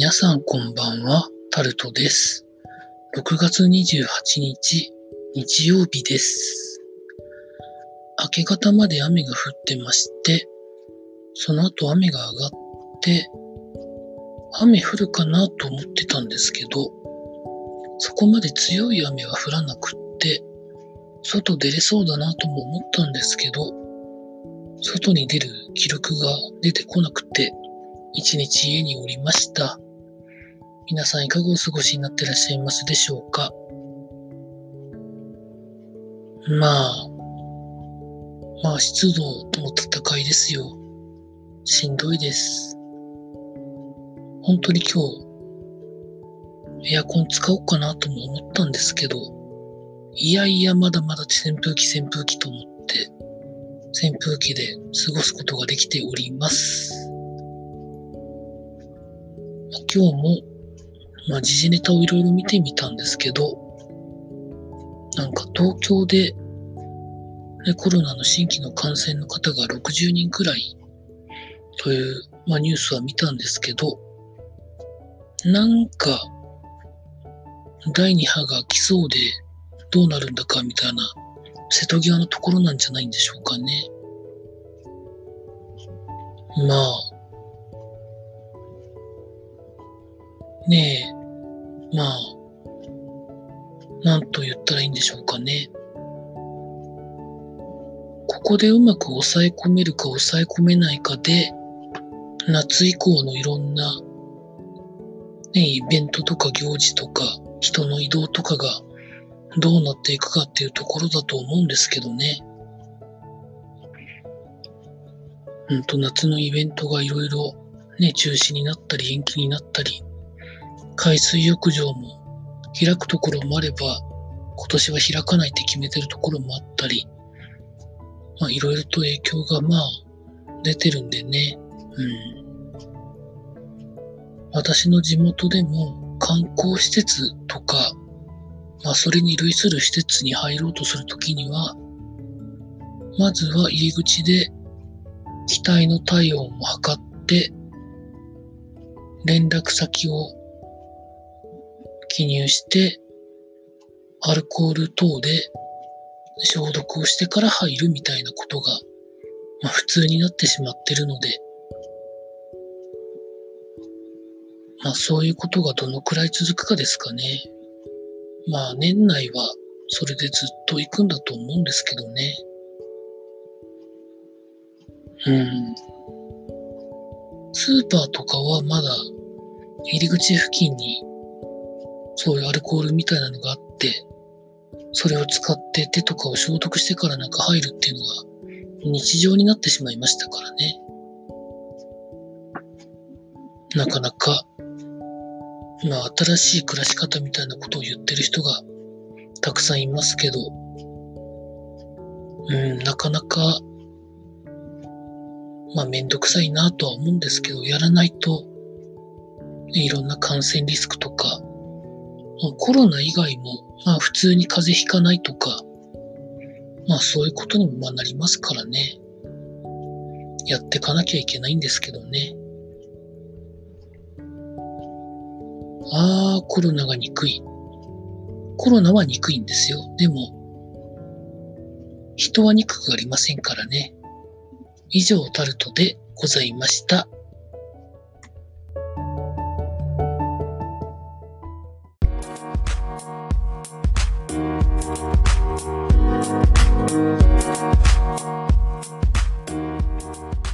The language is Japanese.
皆さんこんばんは、タルトです。6月28日、日曜日です。明け方まで雨が降ってまして、その後雨が上がって、雨降るかなと思ってたんですけど、そこまで強い雨は降らなくって、外出れそうだなとも思ったんですけど、外に出る記録が出てこなくて、一日家におりました。皆さんいかがお過ごしになってらっしゃいますでしょうか？まあ、まあ湿度との戦いですよ。しんどいです。本当に今日、エアコン使おうかなとも思ったんですけど、いやいやまだまだ扇風機扇風機と思って、扇風機で過ごすことができております。今日も、まあ、時事ネタをいろいろ見てみたんですけど、なんか東京で、ね、コロナの新規の感染の方が60人くらいという、まあ、ニュースは見たんですけど、なんか、第2波が来そうでどうなるんだかみたいな瀬戸際のところなんじゃないんでしょうかね。まあ、ねえ、まあ、なんと言ったらいいんでしょうかね。ここでうまく抑え込めるか抑え込めないかで、夏以降のいろんな、ね、イベントとか行事とか人の移動とかがどうなっていくかっていうところだと思うんですけどね。うんと夏のイベントがいろいろね、中止になったり延期になったり、海水浴場も開くところもあれば、今年は開かないって決めてるところもあったり、まあいろいろと影響がまあ出てるんでね、うん。私の地元でも観光施設とか、まあそれに類する施設に入ろうとするときには、まずは入り口で機体の体温を測って、連絡先を記入して、アルコール等で消毒をしてから入るみたいなことが、まあ、普通になってしまってるので、まあそういうことがどのくらい続くかですかね。まあ年内はそれでずっと行くんだと思うんですけどね。うん。スーパーとかはまだ入り口付近にそういうアルコールみたいなのがあって、それを使って手とかを消毒してからなんか入るっていうのが日常になってしまいましたからね。なかなか、まあ新しい暮らし方みたいなことを言ってる人がたくさんいますけど、うん、なかなか、まあめんどくさいなとは思うんですけど、やらないと、いろんな感染リスクとか、まあコロナ以外も、まあ普通に風邪ひかないとか、まあそういうことにもまあなりますからね。やってかなきゃいけないんですけどね。ああ、コロナが憎い。コロナは憎いんですよ。でも、人は憎くありませんからね。以上タルトでございました。We'll be right.